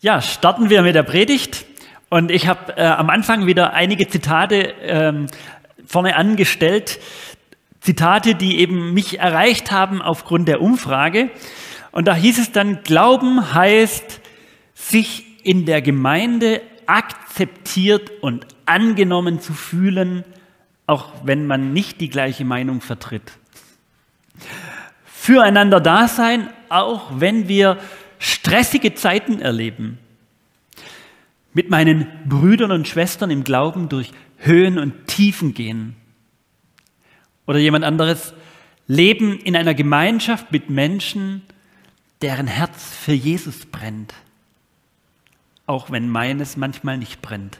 Ja, starten wir mit der Predigt. Und ich habe äh, am Anfang wieder einige Zitate ähm, vorne angestellt. Zitate, die eben mich erreicht haben aufgrund der Umfrage. Und da hieß es dann, Glauben heißt, sich in der Gemeinde akzeptiert und angenommen zu fühlen, auch wenn man nicht die gleiche Meinung vertritt. Füreinander da sein, auch wenn wir stressige Zeiten erleben. Mit meinen Brüdern und Schwestern im Glauben durch Höhen und Tiefen gehen. Oder jemand anderes, leben in einer Gemeinschaft mit Menschen, deren Herz für Jesus brennt. Auch wenn meines manchmal nicht brennt.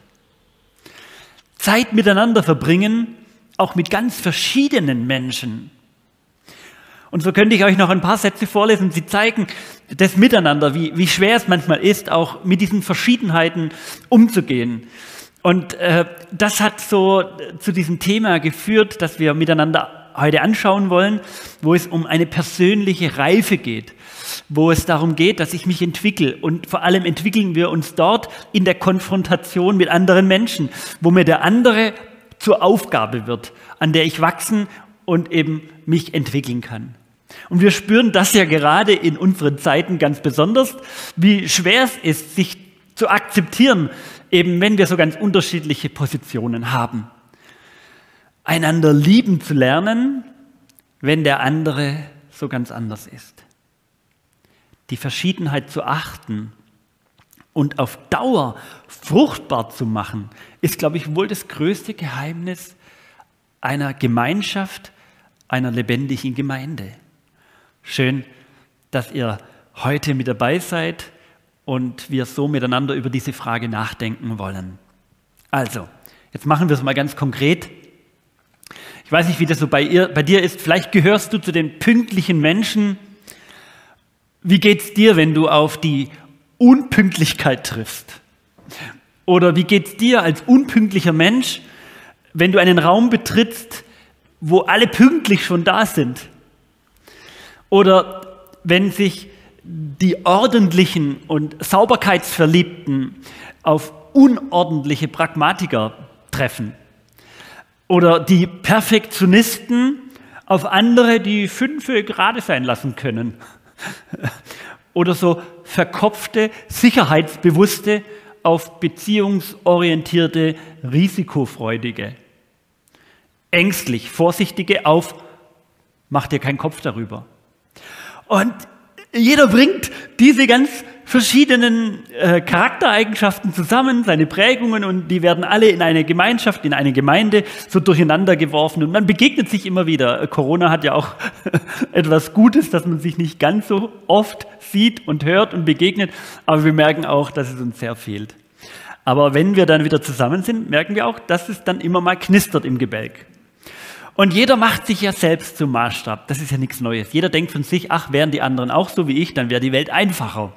Zeit miteinander verbringen, auch mit ganz verschiedenen Menschen. Und so könnte ich euch noch ein paar Sätze vorlesen. Sie zeigen das Miteinander, wie, wie schwer es manchmal ist, auch mit diesen Verschiedenheiten umzugehen. Und äh, das hat so zu diesem Thema geführt, das wir miteinander heute anschauen wollen, wo es um eine persönliche Reife geht, wo es darum geht, dass ich mich entwickle. Und vor allem entwickeln wir uns dort in der Konfrontation mit anderen Menschen, wo mir der andere zur Aufgabe wird, an der ich wachsen und eben mich entwickeln kann. Und wir spüren das ja gerade in unseren Zeiten ganz besonders, wie schwer es ist, sich zu akzeptieren, eben wenn wir so ganz unterschiedliche Positionen haben. Einander lieben zu lernen, wenn der andere so ganz anders ist. Die Verschiedenheit zu achten und auf Dauer fruchtbar zu machen, ist, glaube ich, wohl das größte Geheimnis einer Gemeinschaft, einer lebendigen Gemeinde. Schön, dass ihr heute mit dabei seid und wir so miteinander über diese Frage nachdenken wollen. Also, jetzt machen wir es mal ganz konkret. Ich weiß nicht, wie das so bei, ihr, bei dir ist. Vielleicht gehörst du zu den pünktlichen Menschen. Wie geht es dir, wenn du auf die Unpünktlichkeit triffst? Oder wie geht es dir als unpünktlicher Mensch, wenn du einen Raum betrittst, wo alle pünktlich schon da sind? Oder wenn sich die ordentlichen und Sauberkeitsverliebten auf unordentliche Pragmatiker treffen. Oder die Perfektionisten auf andere, die fünfe gerade sein lassen können. Oder so verkopfte, sicherheitsbewusste auf beziehungsorientierte, risikofreudige. Ängstlich, vorsichtige auf, mach dir keinen Kopf darüber. Und jeder bringt diese ganz verschiedenen äh, Charaktereigenschaften zusammen, seine Prägungen und die werden alle in eine Gemeinschaft, in eine Gemeinde so durcheinander geworfen und man begegnet sich immer wieder. Corona hat ja auch etwas Gutes, dass man sich nicht ganz so oft sieht und hört und begegnet, aber wir merken auch, dass es uns sehr fehlt. Aber wenn wir dann wieder zusammen sind, merken wir auch, dass es dann immer mal knistert im Gebälk. Und jeder macht sich ja selbst zum Maßstab. Das ist ja nichts Neues. Jeder denkt von sich, ach, wären die anderen auch so wie ich, dann wäre die Welt einfacher.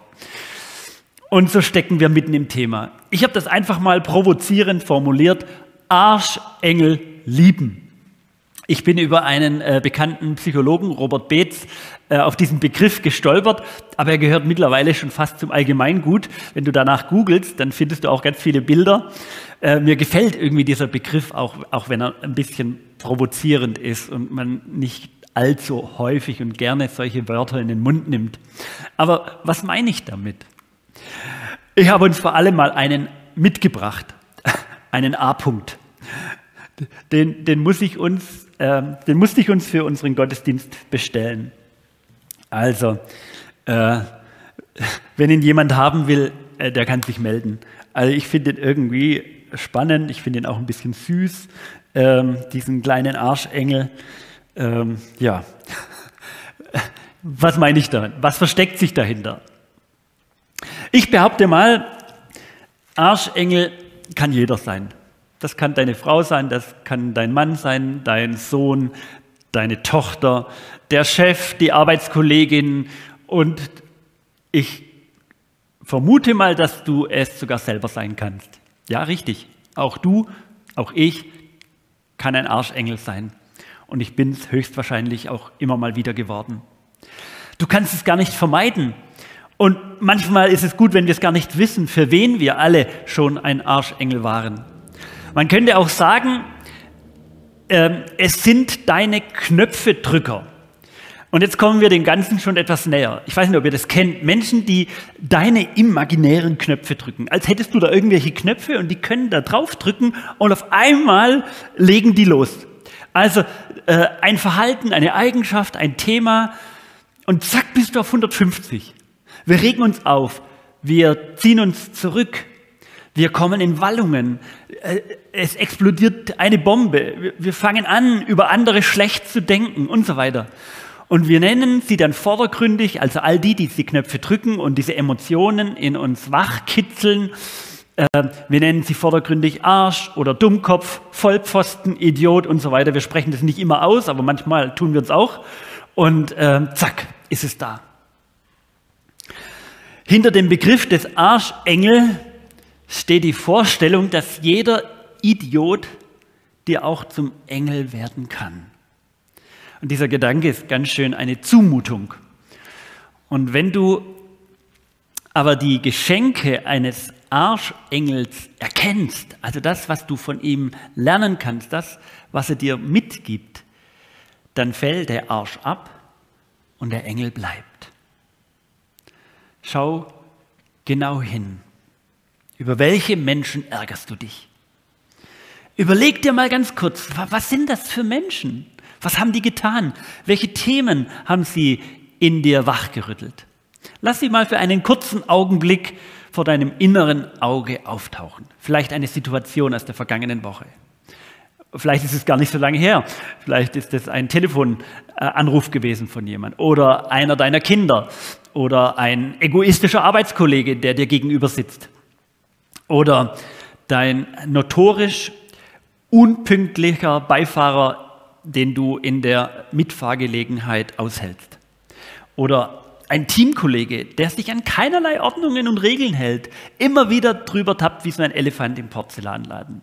Und so stecken wir mitten im Thema. Ich habe das einfach mal provozierend formuliert. Arschengel lieben. Ich bin über einen äh, bekannten Psychologen, Robert Beetz, auf diesen Begriff gestolpert, aber er gehört mittlerweile schon fast zum Allgemeingut. Wenn du danach googelst, dann findest du auch ganz viele Bilder. Äh, mir gefällt irgendwie dieser Begriff, auch, auch wenn er ein bisschen provozierend ist und man nicht allzu häufig und gerne solche Wörter in den Mund nimmt. Aber was meine ich damit? Ich habe uns vor allem mal einen mitgebracht, einen A-Punkt. Den, den muss ich uns ähm, den musste ich uns für unseren Gottesdienst bestellen. Also, äh, wenn ihn jemand haben will, äh, der kann sich melden. Also ich finde ihn irgendwie spannend, ich finde ihn auch ein bisschen süß, ähm, diesen kleinen Arschengel. Ähm, ja, was meine ich damit? Was versteckt sich dahinter? Ich behaupte mal, Arschengel kann jeder sein. Das kann deine Frau sein, das kann dein Mann sein, dein Sohn, deine Tochter, der Chef, die Arbeitskollegin und ich vermute mal, dass du es sogar selber sein kannst. Ja, richtig. Auch du, auch ich kann ein Arschengel sein. Und ich bin es höchstwahrscheinlich auch immer mal wieder geworden. Du kannst es gar nicht vermeiden. Und manchmal ist es gut, wenn wir es gar nicht wissen, für wen wir alle schon ein Arschengel waren. Man könnte auch sagen, äh, es sind deine Knöpfedrücker. Und jetzt kommen wir dem Ganzen schon etwas näher. Ich weiß nicht, ob ihr das kennt. Menschen, die deine imaginären Knöpfe drücken. Als hättest du da irgendwelche Knöpfe und die können da drauf drücken und auf einmal legen die los. Also äh, ein Verhalten, eine Eigenschaft, ein Thema und zack bist du auf 150. Wir regen uns auf, wir ziehen uns zurück, wir kommen in Wallungen, äh, es explodiert eine Bombe, wir fangen an, über andere schlecht zu denken und so weiter. Und wir nennen sie dann vordergründig, also all die, die diese Knöpfe drücken und diese Emotionen in uns wachkitzeln. Äh, wir nennen sie vordergründig Arsch oder Dummkopf, Vollpfosten, Idiot und so weiter. Wir sprechen das nicht immer aus, aber manchmal tun wir es auch. Und äh, zack, ist es da. Hinter dem Begriff des Arschengel steht die Vorstellung, dass jeder Idiot dir auch zum Engel werden kann. Und dieser Gedanke ist ganz schön eine Zumutung. Und wenn du aber die Geschenke eines Arschengels erkennst, also das, was du von ihm lernen kannst, das, was er dir mitgibt, dann fällt der Arsch ab und der Engel bleibt. Schau genau hin. Über welche Menschen ärgerst du dich? Überleg dir mal ganz kurz, was sind das für Menschen? Was haben die getan? Welche Themen haben sie in dir wachgerüttelt? Lass sie mal für einen kurzen Augenblick vor deinem inneren Auge auftauchen. Vielleicht eine Situation aus der vergangenen Woche. Vielleicht ist es gar nicht so lange her. Vielleicht ist es ein Telefonanruf gewesen von jemand oder einer deiner Kinder oder ein egoistischer Arbeitskollege, der dir gegenüber sitzt. Oder dein notorisch unpünktlicher Beifahrer den du in der Mitfahrgelegenheit aushältst. Oder ein Teamkollege, der sich an keinerlei Ordnungen und Regeln hält, immer wieder drüber tappt wie so ein Elefant im Porzellanladen.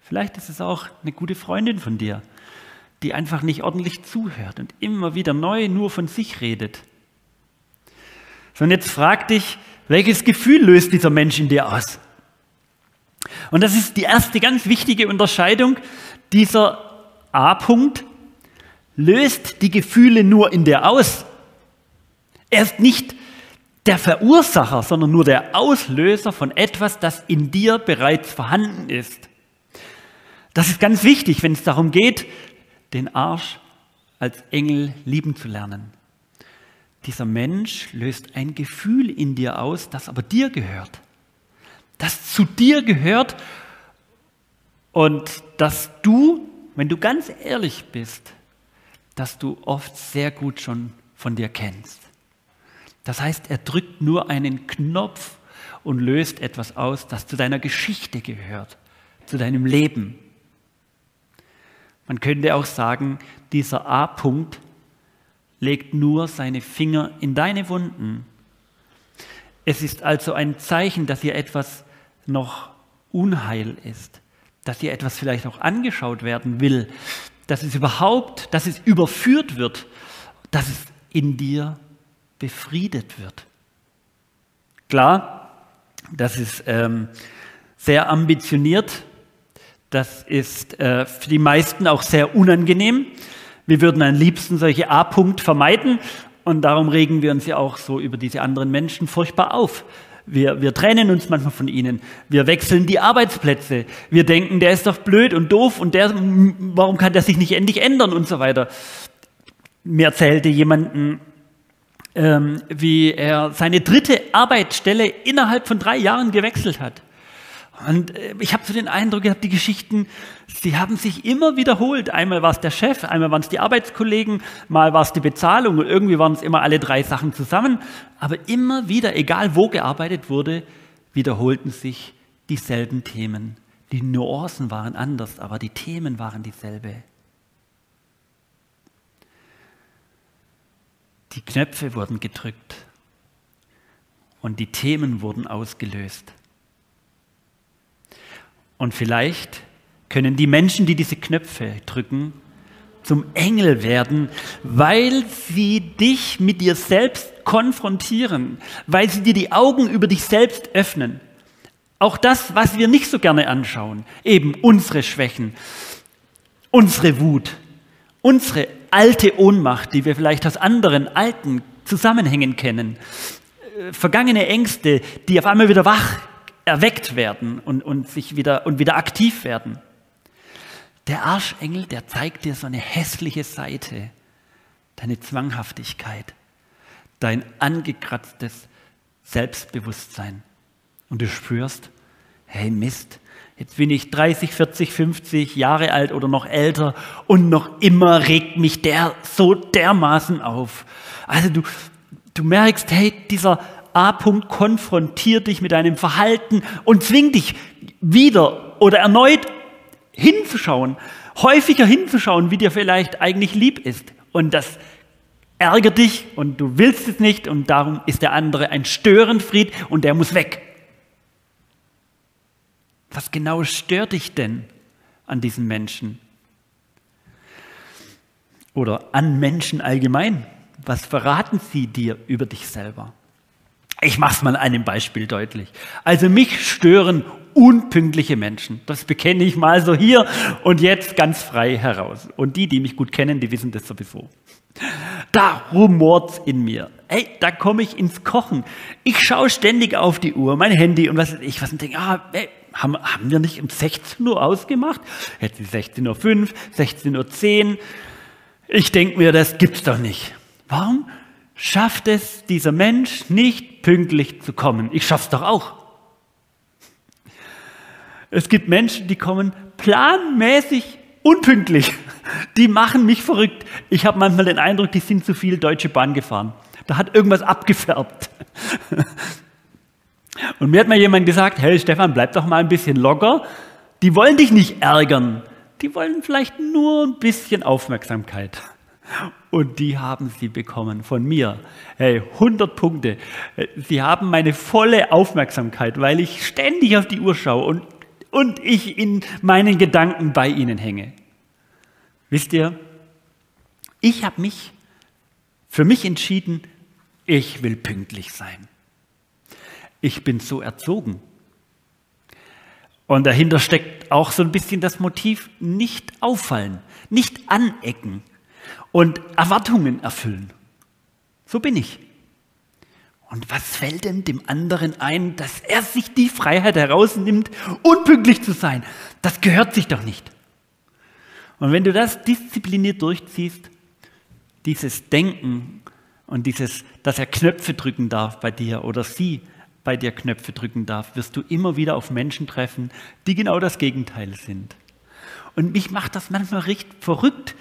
Vielleicht ist es auch eine gute Freundin von dir, die einfach nicht ordentlich zuhört und immer wieder neu nur von sich redet. So, und jetzt frag dich, welches Gefühl löst dieser Mensch in dir aus? Und das ist die erste ganz wichtige Unterscheidung dieser A-Punkt löst die Gefühle nur in dir aus. Er ist nicht der Verursacher, sondern nur der Auslöser von etwas, das in dir bereits vorhanden ist. Das ist ganz wichtig, wenn es darum geht, den Arsch als Engel lieben zu lernen. Dieser Mensch löst ein Gefühl in dir aus, das aber dir gehört, das zu dir gehört und das du wenn du ganz ehrlich bist, dass du oft sehr gut schon von dir kennst. Das heißt, er drückt nur einen Knopf und löst etwas aus, das zu deiner Geschichte gehört, zu deinem Leben. Man könnte auch sagen, dieser A-Punkt legt nur seine Finger in deine Wunden. Es ist also ein Zeichen, dass hier etwas noch Unheil ist dass hier etwas vielleicht auch angeschaut werden will, dass es überhaupt, dass es überführt wird, dass es in dir befriedet wird. Klar, das ist ähm, sehr ambitioniert, das ist äh, für die meisten auch sehr unangenehm. Wir würden am liebsten solche A-Punkt vermeiden und darum regen wir uns ja auch so über diese anderen Menschen furchtbar auf. Wir, wir trennen uns manchmal von ihnen. Wir wechseln die Arbeitsplätze. Wir denken, der ist doch blöd und doof und der, warum kann der sich nicht endlich ändern und so weiter. Mir erzählte jemanden, ähm, wie er seine dritte Arbeitsstelle innerhalb von drei Jahren gewechselt hat. Und äh, ich habe so den Eindruck gehabt, die Geschichten, sie haben sich immer wiederholt. Einmal war es der Chef, einmal waren es die Arbeitskollegen, mal war es die Bezahlung und irgendwie waren es immer alle drei Sachen zusammen. Aber immer wieder, egal wo gearbeitet wurde, wiederholten sich dieselben Themen. Die Nuancen waren anders, aber die Themen waren dieselbe. Die Knöpfe wurden gedrückt und die Themen wurden ausgelöst. Und vielleicht können die Menschen, die diese Knöpfe drücken, zum Engel werden, weil sie dich mit dir selbst konfrontieren, weil sie dir die Augen über dich selbst öffnen. Auch das, was wir nicht so gerne anschauen, eben unsere Schwächen, unsere Wut, unsere alte Ohnmacht, die wir vielleicht aus anderen alten Zusammenhängen kennen, äh, vergangene Ängste, die auf einmal wieder wach erweckt werden und, und, sich wieder, und wieder aktiv werden. Der Arschengel, der zeigt dir so eine hässliche Seite, deine Zwanghaftigkeit, dein angekratztes Selbstbewusstsein. Und du spürst, hey Mist, jetzt bin ich 30, 40, 50 Jahre alt oder noch älter und noch immer regt mich der so dermaßen auf. Also du, du merkst, hey, dieser A-Punkt konfrontiert dich mit deinem Verhalten und zwingt dich wieder oder erneut hinzuschauen, häufiger hinzuschauen, wie dir vielleicht eigentlich lieb ist. Und das ärgert dich und du willst es nicht und darum ist der andere ein Störenfried und der muss weg. Was genau stört dich denn an diesen Menschen? Oder an Menschen allgemein? Was verraten sie dir über dich selber? Ich mache es mal einem Beispiel deutlich. Also mich stören unpünktliche Menschen. Das bekenne ich mal so hier und jetzt ganz frei heraus. Und die, die mich gut kennen, die wissen das sowieso. Da rumort's in mir. Ey, da komme ich ins Kochen. Ich schaue ständig auf die Uhr, mein Handy und was ich was und denke, ah, ey, haben, haben wir nicht um 16 Uhr ausgemacht? Jetzt ist 16.05 Uhr, 16.10 Uhr. Ich denke mir, das gibt's doch nicht. Warum schafft es dieser Mensch nicht pünktlich zu kommen? Ich schaff's doch auch. Es gibt Menschen, die kommen planmäßig unpünktlich. Die machen mich verrückt. Ich habe manchmal den Eindruck, die sind zu viel Deutsche Bahn gefahren. Da hat irgendwas abgefärbt. Und mir hat mal jemand gesagt, hey Stefan, bleib doch mal ein bisschen locker. Die wollen dich nicht ärgern. Die wollen vielleicht nur ein bisschen Aufmerksamkeit. Und die haben sie bekommen von mir. Hey, 100 Punkte. Sie haben meine volle Aufmerksamkeit, weil ich ständig auf die Uhr schaue und und ich in meinen Gedanken bei ihnen hänge. Wisst ihr, ich habe mich für mich entschieden, ich will pünktlich sein. Ich bin so erzogen. Und dahinter steckt auch so ein bisschen das Motiv, nicht auffallen, nicht anecken und Erwartungen erfüllen. So bin ich. Und was fällt denn dem anderen ein, dass er sich die Freiheit herausnimmt, unpünktlich zu sein? Das gehört sich doch nicht. Und wenn du das diszipliniert durchziehst, dieses Denken und dieses, dass er Knöpfe drücken darf bei dir oder sie bei dir Knöpfe drücken darf, wirst du immer wieder auf Menschen treffen, die genau das Gegenteil sind. Und mich macht das manchmal recht verrückt,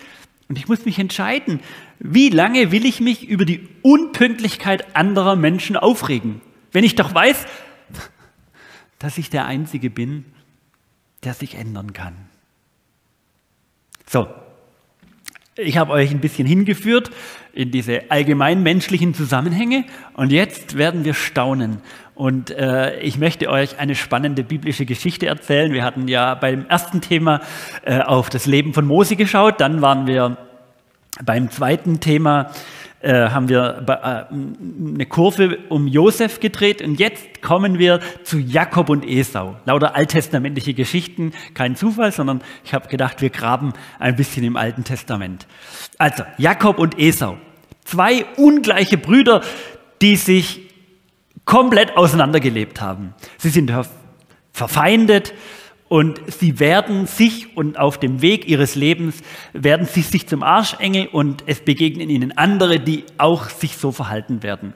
und ich muss mich entscheiden, wie lange will ich mich über die Unpünktlichkeit anderer Menschen aufregen, wenn ich doch weiß, dass ich der Einzige bin, der sich ändern kann. So, ich habe euch ein bisschen hingeführt in diese allgemein menschlichen Zusammenhänge und jetzt werden wir staunen. Und äh, ich möchte euch eine spannende biblische Geschichte erzählen. Wir hatten ja beim ersten Thema äh, auf das Leben von Mose geschaut, dann waren wir beim zweiten Thema äh, haben wir äh, eine Kurve um Josef gedreht und jetzt kommen wir zu Jakob und Esau. Lauter alttestamentliche Geschichten, kein Zufall, sondern ich habe gedacht, wir graben ein bisschen im Alten Testament. Also Jakob und Esau, zwei ungleiche Brüder, die sich komplett auseinandergelebt haben. Sie sind verfeindet, und sie werden sich und auf dem Weg ihres Lebens werden sie sich zum Arschengel und es begegnen ihnen andere, die auch sich so verhalten werden.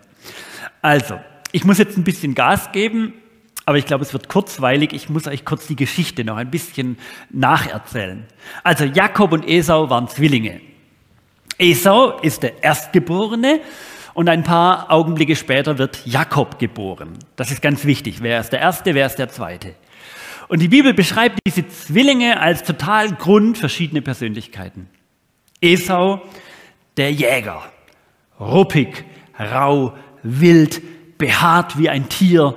Also, ich muss jetzt ein bisschen Gas geben, aber ich glaube, es wird kurzweilig. Ich muss euch kurz die Geschichte noch ein bisschen nacherzählen. Also, Jakob und Esau waren Zwillinge. Esau ist der Erstgeborene und ein paar Augenblicke später wird Jakob geboren. Das ist ganz wichtig. Wer ist der Erste, wer ist der Zweite? Und die Bibel beschreibt diese Zwillinge als total grundverschiedene Persönlichkeiten. Esau, der Jäger, ruppig, rau, wild, behaart wie ein Tier,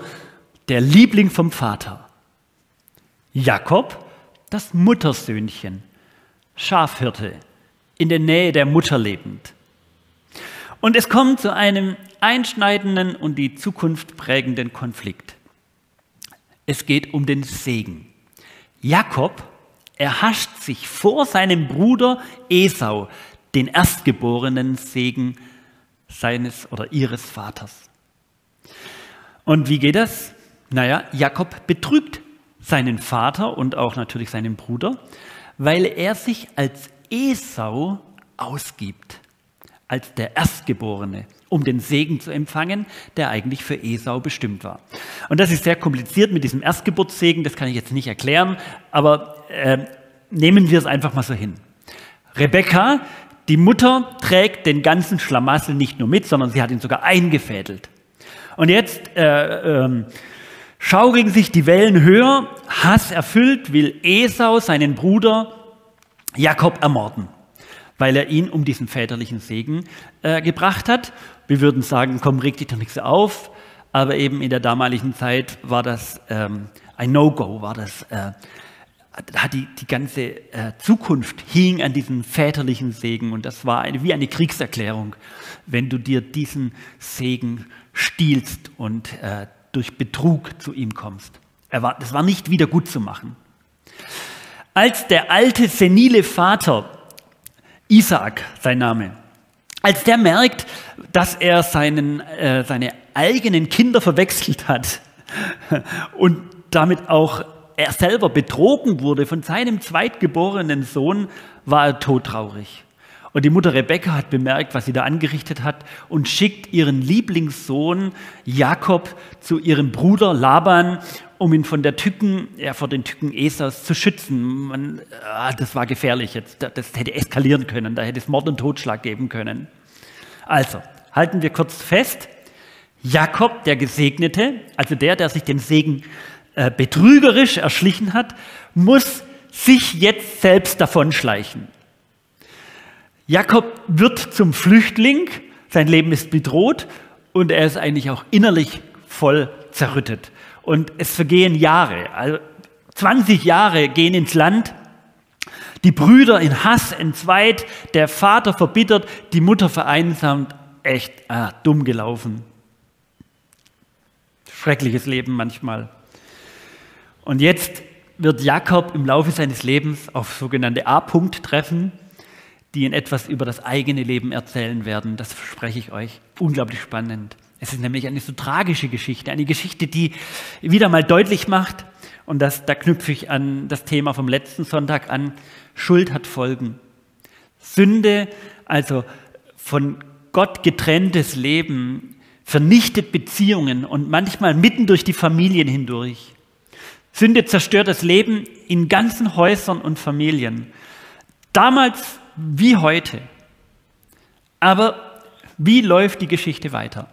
der Liebling vom Vater. Jakob, das Muttersöhnchen, Schafhirte, in der Nähe der Mutter lebend. Und es kommt zu einem einschneidenden und die Zukunft prägenden Konflikt. Es geht um den Segen. Jakob erhascht sich vor seinem Bruder Esau den erstgeborenen Segen seines oder ihres Vaters. Und wie geht das? Naja, Jakob betrügt seinen Vater und auch natürlich seinen Bruder, weil er sich als Esau ausgibt, als der Erstgeborene, um den Segen zu empfangen, der eigentlich für Esau bestimmt war. Und das ist sehr kompliziert mit diesem Erstgeburtssegen, das kann ich jetzt nicht erklären, aber äh, nehmen wir es einfach mal so hin. Rebekka, die Mutter, trägt den ganzen Schlamassel nicht nur mit, sondern sie hat ihn sogar eingefädelt. Und jetzt äh, äh, schaukeln sich die Wellen höher, Hass erfüllt, will Esau seinen Bruder Jakob ermorden, weil er ihn um diesen väterlichen Segen äh, gebracht hat. Wir würden sagen, komm, reg dich doch nichts auf, aber eben in der damaligen Zeit war das ähm, ein No-Go, war das, äh, die, die ganze äh, Zukunft hing an diesem väterlichen Segen und das war eine, wie eine Kriegserklärung, wenn du dir diesen Segen stiehlst und äh, durch Betrug zu ihm kommst. Er war, das war nicht wieder gut zu machen. Als der alte senile Vater, Isaac sein Name, als der merkt, dass er seinen, äh, seine eigenen Kinder verwechselt hat und damit auch er selber betrogen wurde von seinem zweitgeborenen Sohn, war er todtraurig. Und die Mutter Rebekka hat bemerkt, was sie da angerichtet hat und schickt ihren Lieblingssohn Jakob zu ihrem Bruder Laban, um ihn von der Tücken, ja, vor den Tücken Esaus zu schützen. Man, ah, das war gefährlich jetzt. Das hätte eskalieren können. Da hätte es Mord und Totschlag geben können. Also, halten wir kurz fest. Jakob, der Gesegnete, also der, der sich den Segen äh, betrügerisch erschlichen hat, muss sich jetzt selbst davonschleichen. Jakob wird zum Flüchtling, sein Leben ist bedroht und er ist eigentlich auch innerlich voll zerrüttet. Und es vergehen Jahre, also 20 Jahre gehen ins Land, die Brüder in Hass entzweit, der Vater verbittert, die Mutter vereinsamt, echt ah, dumm gelaufen. Schreckliches Leben manchmal. Und jetzt wird Jakob im Laufe seines Lebens auf sogenannte A-Punkt treffen, die ihn etwas über das eigene Leben erzählen werden. Das verspreche ich euch. Unglaublich spannend. Es ist nämlich eine so tragische Geschichte, eine Geschichte, die wieder mal deutlich macht, und das, da knüpfe ich an das Thema vom letzten Sonntag an, Schuld hat Folgen. Sünde, also von Gott getrenntes Leben, vernichtet Beziehungen und manchmal mitten durch die Familien hindurch. Sünde zerstört das Leben in ganzen Häusern und Familien. Damals wie heute. Aber wie läuft die Geschichte weiter?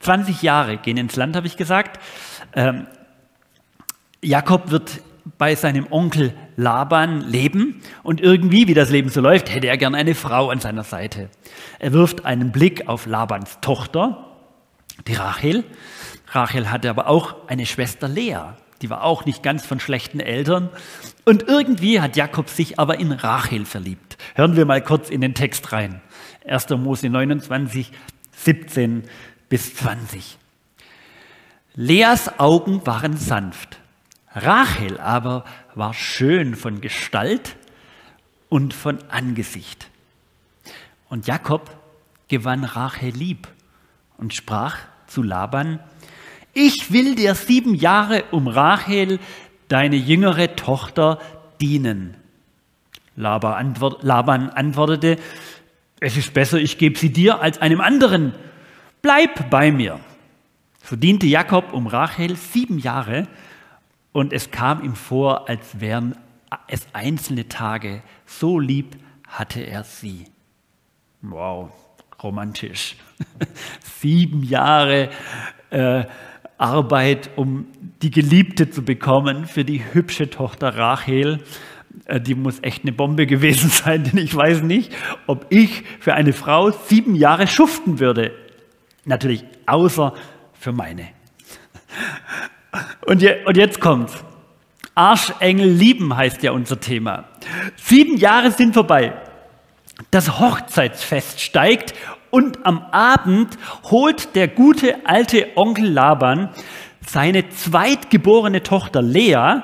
20 Jahre gehen ins Land, habe ich gesagt. Ähm, Jakob wird bei seinem Onkel Laban leben und irgendwie, wie das Leben so läuft, hätte er gern eine Frau an seiner Seite. Er wirft einen Blick auf Labans Tochter, die Rachel. Rachel hatte aber auch eine Schwester Lea. Die war auch nicht ganz von schlechten Eltern. Und irgendwie hat Jakob sich aber in Rachel verliebt. Hören wir mal kurz in den Text rein. 1. Mose 29, 17 bis 20. Leas Augen waren sanft. Rachel aber war schön von Gestalt und von Angesicht. Und Jakob gewann Rachel lieb und sprach zu Laban, ich will dir sieben Jahre um Rachel, deine jüngere Tochter, dienen. Laban antwortete, es ist besser, ich gebe sie dir als einem anderen. Bleib bei mir. So diente Jakob um Rachel sieben Jahre und es kam ihm vor, als wären es einzelne Tage. So lieb hatte er sie. Wow, romantisch. sieben Jahre äh, Arbeit, um die Geliebte zu bekommen für die hübsche Tochter Rachel. Äh, die muss echt eine Bombe gewesen sein, denn ich weiß nicht, ob ich für eine Frau sieben Jahre schuften würde. Natürlich außer für meine. Und, je, und jetzt kommt's. Arschengel lieben heißt ja unser Thema. Sieben Jahre sind vorbei. das Hochzeitsfest steigt und am Abend holt der gute alte Onkel Laban seine zweitgeborene Tochter Lea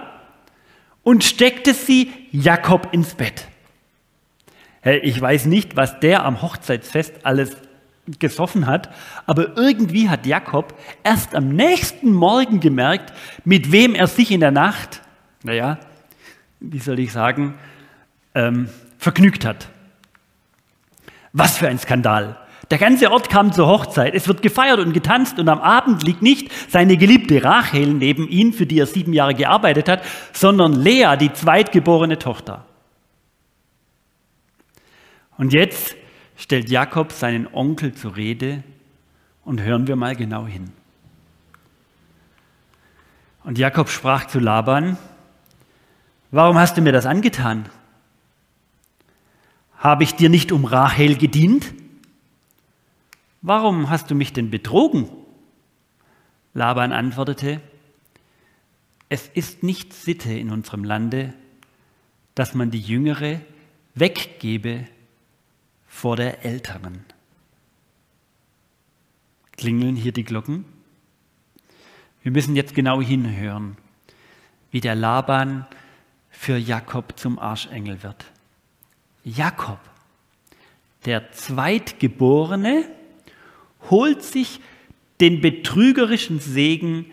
und steckte sie Jakob ins Bett. Ich weiß nicht, was der am Hochzeitsfest alles gesoffen hat, aber irgendwie hat Jakob erst am nächsten Morgen gemerkt, mit wem er sich in der Nacht, naja, wie soll ich sagen, ähm, vergnügt hat. Was für ein Skandal. Der ganze Ort kam zur Hochzeit. Es wird gefeiert und getanzt und am Abend liegt nicht seine geliebte Rachel neben ihm, für die er sieben Jahre gearbeitet hat, sondern Lea, die zweitgeborene Tochter. Und jetzt stellt Jakob seinen Onkel zur Rede und hören wir mal genau hin. Und Jakob sprach zu Laban, warum hast du mir das angetan? Habe ich dir nicht um Rahel gedient? Warum hast du mich denn betrogen? Laban antwortete, es ist nicht Sitte in unserem Lande, dass man die Jüngere weggebe vor der Älteren. Klingeln hier die Glocken? Wir müssen jetzt genau hinhören, wie der Laban für Jakob zum Arschengel wird. Jakob, der Zweitgeborene, holt sich den betrügerischen Segen,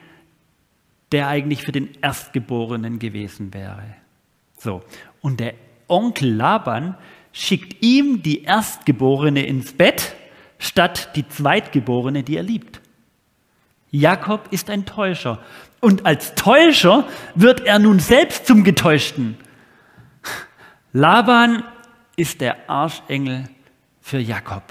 der eigentlich für den Erstgeborenen gewesen wäre. So, und der Onkel Laban schickt ihm die Erstgeborene ins Bett, statt die Zweitgeborene, die er liebt. Jakob ist ein Täuscher. Und als Täuscher wird er nun selbst zum Getäuschten. Laban ist der Arschengel für Jakob.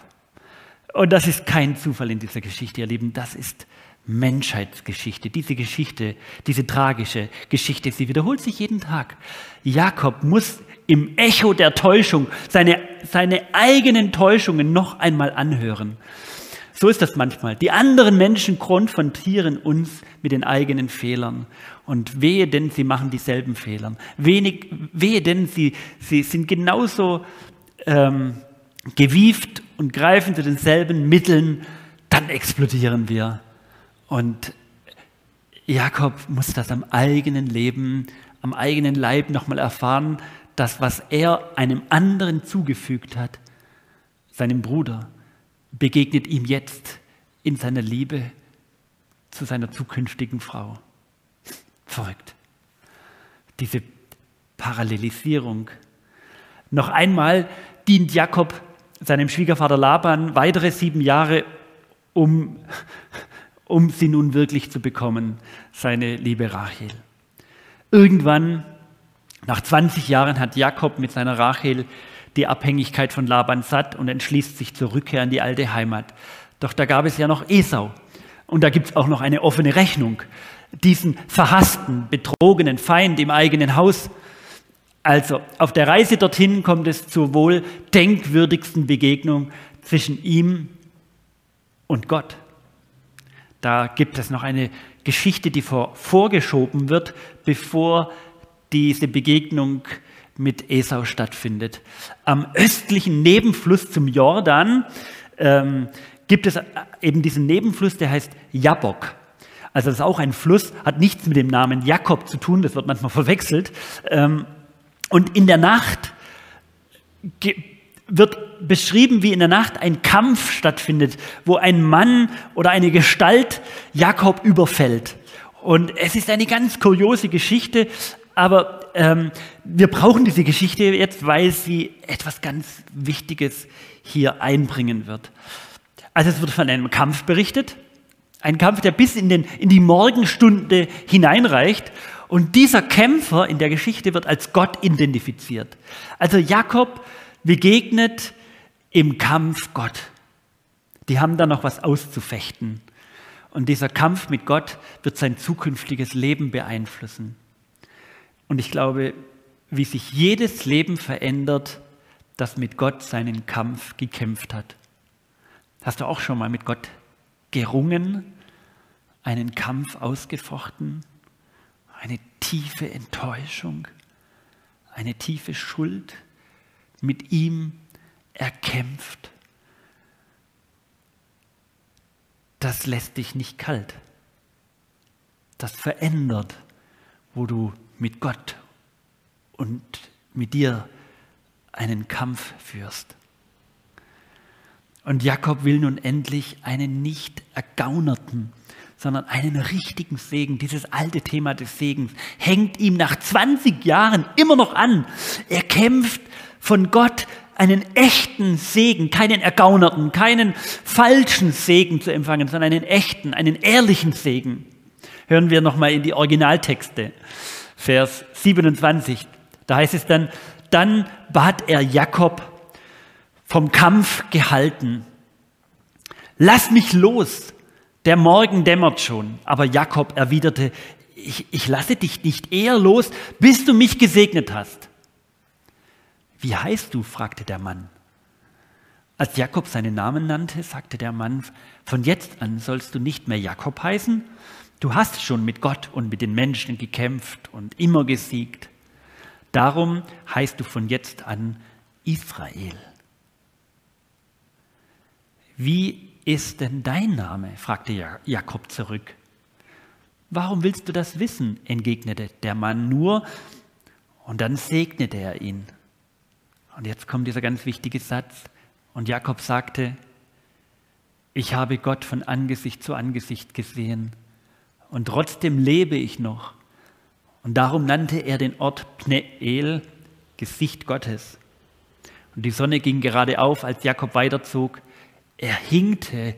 Und das ist kein Zufall in dieser Geschichte, ihr Lieben. Das ist Menschheitsgeschichte. Diese Geschichte, diese tragische Geschichte, sie wiederholt sich jeden Tag. Jakob muss im Echo der Täuschung seine, seine eigenen Täuschungen noch einmal anhören. So ist das manchmal. Die anderen Menschen konfrontieren uns mit den eigenen Fehlern. Und wehe denn, sie machen dieselben Fehler. Wenig, wehe denn, sie, sie sind genauso ähm, gewieft und greifen zu denselben Mitteln. Dann explodieren wir. Und Jakob muss das am eigenen Leben, am eigenen Leib nochmal erfahren, das, was er einem anderen zugefügt hat, seinem Bruder, begegnet ihm jetzt in seiner Liebe zu seiner zukünftigen Frau. Verrückt. Diese Parallelisierung. Noch einmal dient Jakob seinem Schwiegervater Laban weitere sieben Jahre, um, um sie nun wirklich zu bekommen, seine liebe Rachel. Irgendwann nach 20 Jahren hat Jakob mit seiner Rachel die Abhängigkeit von Laban satt und entschließt sich zur Rückkehr in die alte Heimat. Doch da gab es ja noch Esau. Und da gibt es auch noch eine offene Rechnung. Diesen verhassten, betrogenen Feind im eigenen Haus. Also auf der Reise dorthin kommt es zur wohl denkwürdigsten Begegnung zwischen ihm und Gott. Da gibt es noch eine Geschichte, die vor, vorgeschoben wird, bevor diese Begegnung mit Esau stattfindet. Am östlichen Nebenfluss zum Jordan ähm, gibt es eben diesen Nebenfluss, der heißt Jabok. Also das ist auch ein Fluss, hat nichts mit dem Namen Jakob zu tun, das wird manchmal verwechselt. Ähm, und in der Nacht wird beschrieben, wie in der Nacht ein Kampf stattfindet, wo ein Mann oder eine Gestalt Jakob überfällt. Und es ist eine ganz kuriose Geschichte, aber ähm, wir brauchen diese Geschichte jetzt, weil sie etwas ganz Wichtiges hier einbringen wird. Also es wird von einem Kampf berichtet, ein Kampf, der bis in, den, in die Morgenstunde hineinreicht. Und dieser Kämpfer in der Geschichte wird als Gott identifiziert. Also Jakob begegnet im Kampf Gott. Die haben da noch was auszufechten. Und dieser Kampf mit Gott wird sein zukünftiges Leben beeinflussen. Und ich glaube, wie sich jedes Leben verändert, das mit Gott seinen Kampf gekämpft hat. Hast du auch schon mal mit Gott gerungen, einen Kampf ausgefochten, eine tiefe Enttäuschung, eine tiefe Schuld mit ihm erkämpft. Das lässt dich nicht kalt. Das verändert, wo du mit Gott und mit dir einen Kampf führst. Und Jakob will nun endlich einen nicht ergaunerten, sondern einen richtigen Segen. Dieses alte Thema des Segens hängt ihm nach 20 Jahren immer noch an. Er kämpft von Gott einen echten Segen, keinen ergaunerten, keinen falschen Segen zu empfangen, sondern einen echten, einen ehrlichen Segen. Hören wir nochmal in die Originaltexte. Vers 27. Da heißt es dann, dann bat er Jakob vom Kampf gehalten. Lass mich los, der Morgen dämmert schon. Aber Jakob erwiderte, ich, ich lasse dich nicht eher los, bis du mich gesegnet hast. Wie heißt du? fragte der Mann. Als Jakob seinen Namen nannte, sagte der Mann, von jetzt an sollst du nicht mehr Jakob heißen, du hast schon mit Gott und mit den Menschen gekämpft und immer gesiegt. Darum heißt du von jetzt an Israel. Wie ist denn dein Name? fragte Jakob zurück. Warum willst du das wissen? entgegnete der Mann nur, und dann segnete er ihn. Und jetzt kommt dieser ganz wichtige Satz. Und Jakob sagte, ich habe Gott von Angesicht zu Angesicht gesehen und trotzdem lebe ich noch. Und darum nannte er den Ort Pneel, Gesicht Gottes. Und die Sonne ging gerade auf, als Jakob weiterzog. Er hinkte,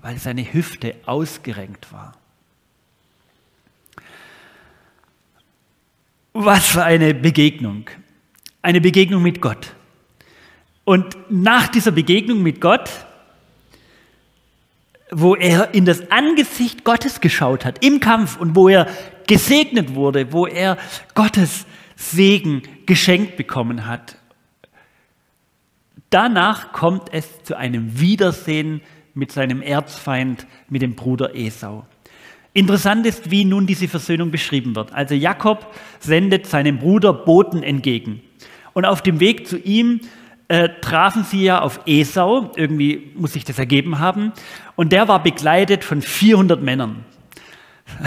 weil seine Hüfte ausgerenkt war. Was für eine Begegnung. Eine Begegnung mit Gott. Und nach dieser Begegnung mit Gott, wo er in das Angesicht Gottes geschaut hat, im Kampf und wo er gesegnet wurde, wo er Gottes Segen geschenkt bekommen hat. Danach kommt es zu einem Wiedersehen mit seinem Erzfeind, mit dem Bruder Esau. Interessant ist, wie nun diese Versöhnung beschrieben wird. Also Jakob sendet seinem Bruder Boten entgegen. Und auf dem Weg zu ihm äh, trafen sie ja auf Esau, irgendwie muss sich das ergeben haben, und der war begleitet von 400 Männern.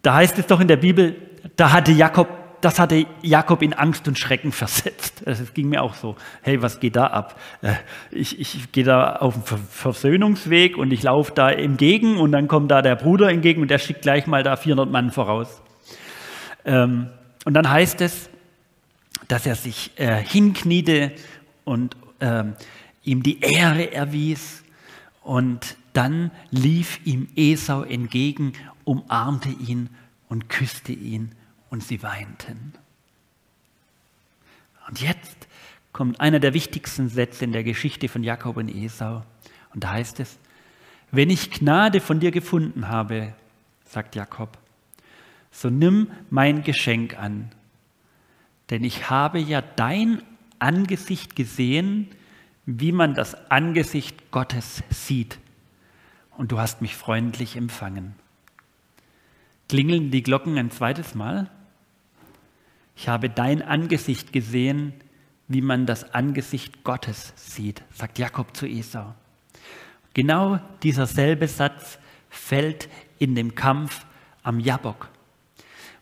Da heißt es doch in der Bibel, da hatte Jakob, das hatte Jakob in Angst und Schrecken versetzt. Also es ging mir auch so, hey, was geht da ab? Äh, ich, ich gehe da auf den Versöhnungsweg und ich laufe da entgegen und dann kommt da der Bruder entgegen und der schickt gleich mal da 400 Mann voraus. Ähm, und dann heißt es, dass er sich äh, hinkniete und äh, ihm die Ehre erwies. Und dann lief ihm Esau entgegen, umarmte ihn und küsste ihn und sie weinten. Und jetzt kommt einer der wichtigsten Sätze in der Geschichte von Jakob und Esau. Und da heißt es, wenn ich Gnade von dir gefunden habe, sagt Jakob, so nimm mein Geschenk an denn ich habe ja dein Angesicht gesehen, wie man das Angesicht Gottes sieht. Und du hast mich freundlich empfangen. Klingeln die Glocken ein zweites Mal? Ich habe dein Angesicht gesehen, wie man das Angesicht Gottes sieht, sagt Jakob zu Esau. Genau dieser selbe Satz fällt in dem Kampf am Jabok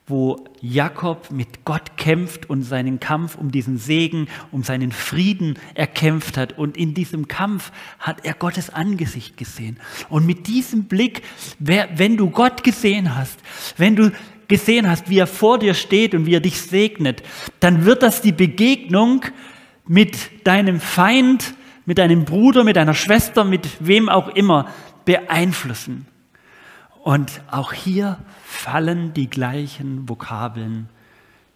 wo Jakob mit Gott kämpft und seinen Kampf um diesen Segen, um seinen Frieden erkämpft hat. Und in diesem Kampf hat er Gottes Angesicht gesehen. Und mit diesem Blick, wenn du Gott gesehen hast, wenn du gesehen hast, wie er vor dir steht und wie er dich segnet, dann wird das die Begegnung mit deinem Feind, mit deinem Bruder, mit deiner Schwester, mit wem auch immer beeinflussen. Und auch hier fallen die gleichen Vokabeln.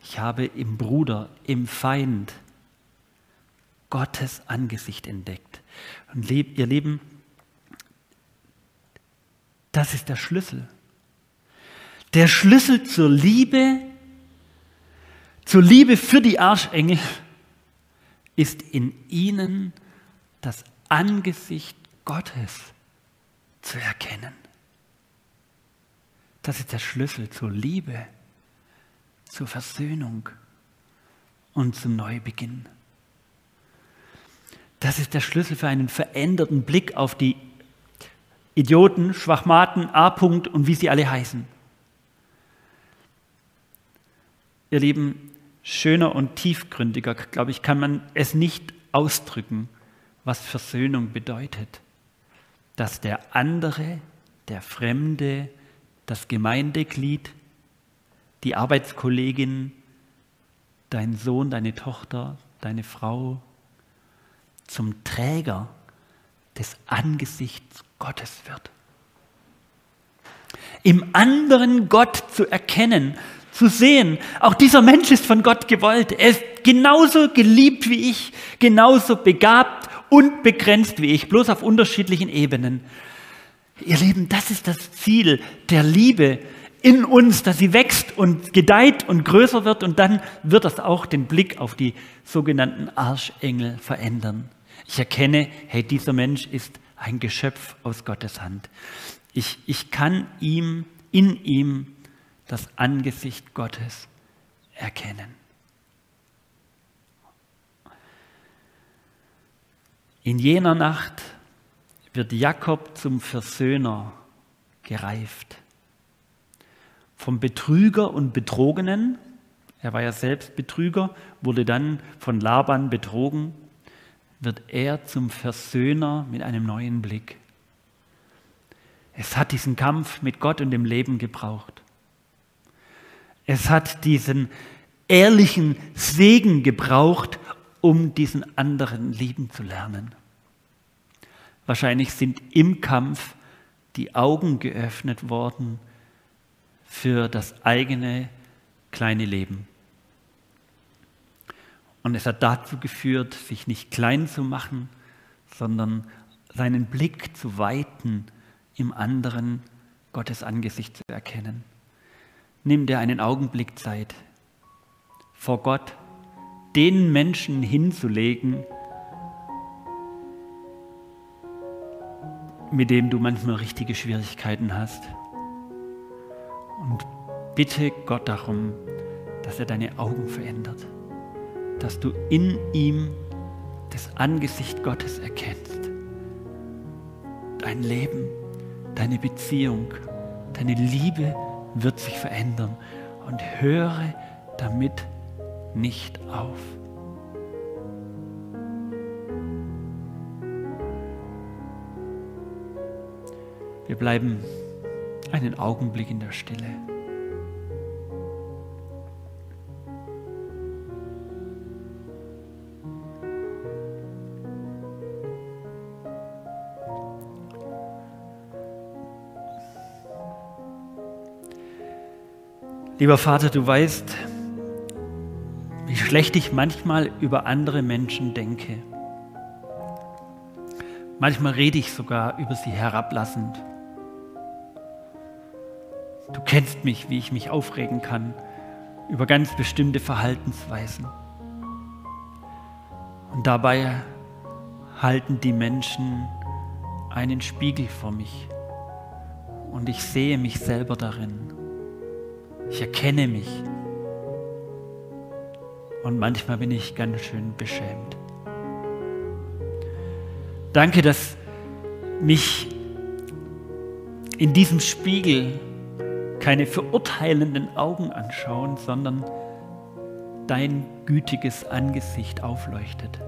Ich habe im Bruder, im Feind Gottes Angesicht entdeckt. Und ihr Lieben, das ist der Schlüssel. Der Schlüssel zur Liebe, zur Liebe für die Arschengel, ist in ihnen das Angesicht Gottes zu erkennen. Das ist der Schlüssel zur Liebe, zur Versöhnung und zum Neubeginn. Das ist der Schlüssel für einen veränderten Blick auf die Idioten, Schwachmaten, A-Punkt und wie sie alle heißen. Ihr Lieben, schöner und tiefgründiger, glaube ich, kann man es nicht ausdrücken, was Versöhnung bedeutet. Dass der andere, der Fremde, das Gemeindeglied, die Arbeitskollegin, dein Sohn, deine Tochter, deine Frau zum Träger des Angesichts Gottes wird. Im anderen Gott zu erkennen, zu sehen, auch dieser Mensch ist von Gott gewollt. Er ist genauso geliebt wie ich, genauso begabt und begrenzt wie ich, bloß auf unterschiedlichen Ebenen. Ihr Lieben, das ist das Ziel der Liebe in uns, dass sie wächst und gedeiht und größer wird und dann wird das auch den Blick auf die sogenannten Arschengel verändern. Ich erkenne, hey, dieser Mensch ist ein Geschöpf aus Gottes Hand. Ich, ich kann ihm, in ihm das Angesicht Gottes erkennen. In jener Nacht wird Jakob zum Versöhner gereift. Vom Betrüger und Betrogenen, er war ja selbst Betrüger, wurde dann von Laban betrogen, wird er zum Versöhner mit einem neuen Blick. Es hat diesen Kampf mit Gott und dem Leben gebraucht. Es hat diesen ehrlichen Segen gebraucht, um diesen anderen lieben zu lernen. Wahrscheinlich sind im Kampf die Augen geöffnet worden für das eigene kleine Leben. Und es hat dazu geführt, sich nicht klein zu machen, sondern seinen Blick zu weiten, im anderen Gottes Angesicht zu erkennen. Nimm dir einen Augenblick Zeit, vor Gott den Menschen hinzulegen, mit dem du manchmal richtige Schwierigkeiten hast. Und bitte Gott darum, dass er deine Augen verändert, dass du in ihm das Angesicht Gottes erkennst. Dein Leben, deine Beziehung, deine Liebe wird sich verändern und höre damit nicht auf. Wir bleiben einen Augenblick in der Stille. Lieber Vater, du weißt, wie schlecht ich manchmal über andere Menschen denke. Manchmal rede ich sogar über sie herablassend. Du kennst mich, wie ich mich aufregen kann über ganz bestimmte Verhaltensweisen. Und dabei halten die Menschen einen Spiegel vor mich und ich sehe mich selber darin. Ich erkenne mich. Und manchmal bin ich ganz schön beschämt. Danke, dass mich in diesem Spiegel keine verurteilenden Augen anschauen, sondern dein gütiges Angesicht aufleuchtet.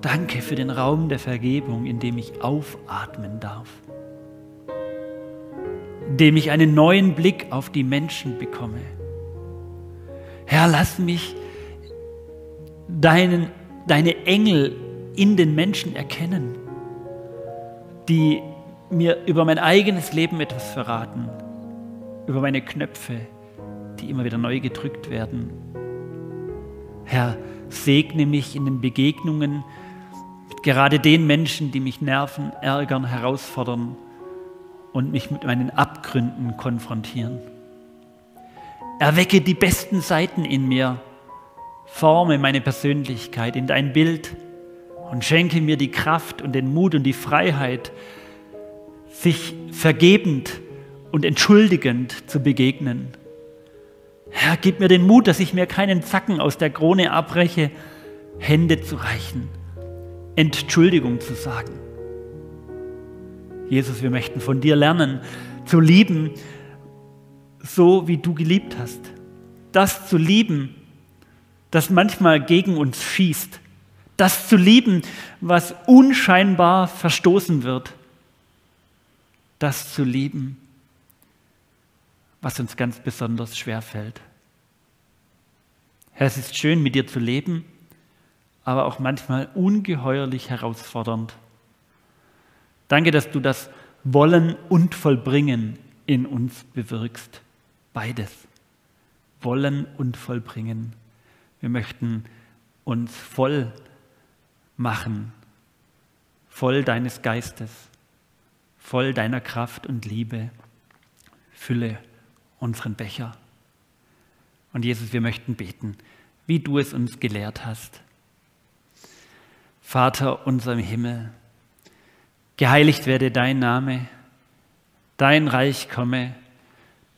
Danke für den Raum der Vergebung, in dem ich aufatmen darf indem ich einen neuen Blick auf die Menschen bekomme. Herr, lass mich deinen, deine Engel in den Menschen erkennen, die mir über mein eigenes Leben etwas verraten, über meine Knöpfe, die immer wieder neu gedrückt werden. Herr, segne mich in den Begegnungen mit gerade den Menschen, die mich nerven, ärgern, herausfordern und mich mit meinen Abgründen konfrontieren. Erwecke die besten Seiten in mir, forme meine Persönlichkeit in dein Bild und schenke mir die Kraft und den Mut und die Freiheit, sich vergebend und entschuldigend zu begegnen. Herr, gib mir den Mut, dass ich mir keinen Zacken aus der Krone abbreche Hände zu reichen, Entschuldigung zu sagen. Jesus, wir möchten von dir lernen, zu lieben, so wie du geliebt hast. Das zu lieben, das manchmal gegen uns schießt. Das zu lieben, was unscheinbar verstoßen wird. Das zu lieben, was uns ganz besonders schwer fällt. Herr, es ist schön, mit dir zu leben, aber auch manchmal ungeheuerlich herausfordernd. Danke, dass du das Wollen und Vollbringen in uns bewirkst. Beides. Wollen und Vollbringen. Wir möchten uns voll machen, voll deines Geistes, voll deiner Kraft und Liebe. Fülle unseren Becher. Und Jesus, wir möchten beten, wie du es uns gelehrt hast. Vater unser im Himmel, geheiligt werde dein Name, dein Reich komme,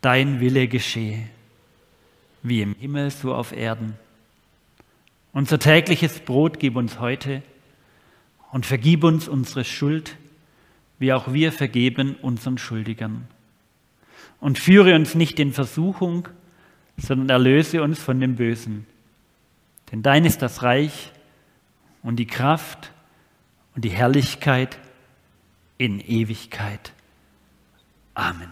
dein Wille geschehe, wie im Himmel so auf Erden. Unser tägliches Brot gib uns heute und vergib uns unsere Schuld, wie auch wir vergeben unseren Schuldigern. Und führe uns nicht in Versuchung, sondern erlöse uns von dem Bösen. Denn dein ist das Reich und die Kraft und die Herrlichkeit in Ewigkeit. Amen.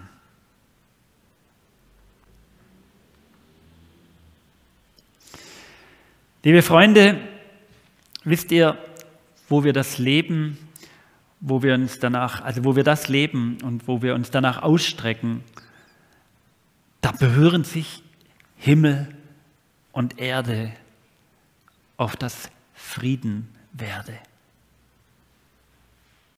Liebe Freunde, wisst ihr, wo wir das leben, wo wir uns danach, also wo wir das leben und wo wir uns danach ausstrecken, da berühren sich Himmel und Erde auf das Frieden werde.